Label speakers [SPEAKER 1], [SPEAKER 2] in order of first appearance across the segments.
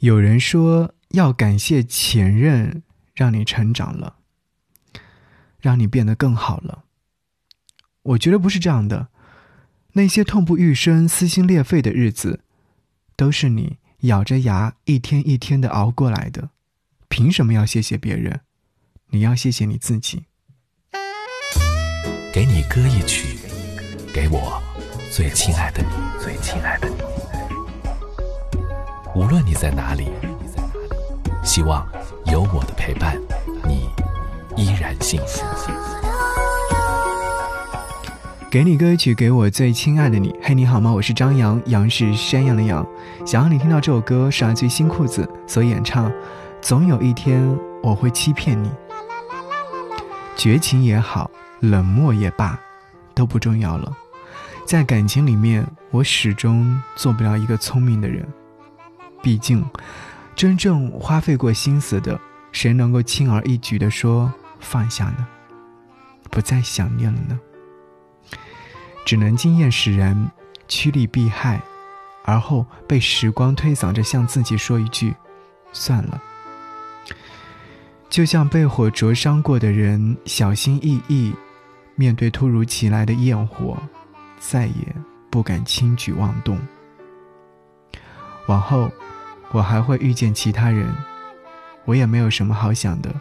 [SPEAKER 1] 有人说要感谢前任，让你成长了，让你变得更好了。我觉得不是这样的，那些痛不欲生、撕心裂肺的日子，都是你咬着牙一天一天的熬过来的。凭什么要谢谢别人？你要谢谢你自己。
[SPEAKER 2] 给你歌一曲，给我最亲爱的你，最亲爱的你。无论你在哪里，希望有我的陪伴，你依然幸福。
[SPEAKER 1] 给你歌曲，给我最亲爱的你。嘿，你好吗？我是张扬，杨是山羊的羊。想让你听到这首歌是来自新裤子所演唱。总有一天我会欺骗你。绝情也好，冷漠也罢，都不重要了。在感情里面，我始终做不了一个聪明的人。毕竟，真正花费过心思的，谁能够轻而易举的说放下呢？不再想念了呢？只能经验使然，趋利避害，而后被时光推搡着向自己说一句：“算了。”就像被火灼伤过的人，小心翼翼面对突如其来的焰火，再也不敢轻举妄动。往后，我还会遇见其他人，我也没有什么好想的，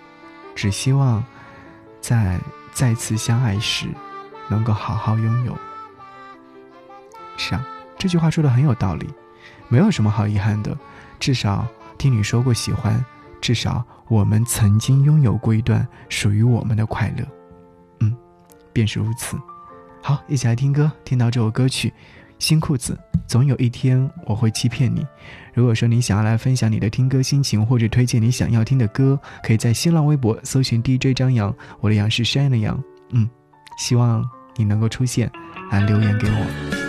[SPEAKER 1] 只希望在再次相爱时，能够好好拥有。是啊，这句话说的很有道理，没有什么好遗憾的，至少听你说过喜欢，至少我们曾经拥有过一段属于我们的快乐，嗯，便是如此。好，一起来听歌，听到这首歌曲，新裤子，总有一天我会欺骗你。如果说你想要来分享你的听歌心情，或者推荐你想要听的歌，可以在新浪微博搜寻 DJ 张扬，我的杨是山的杨，嗯，希望你能够出现，来留言给我。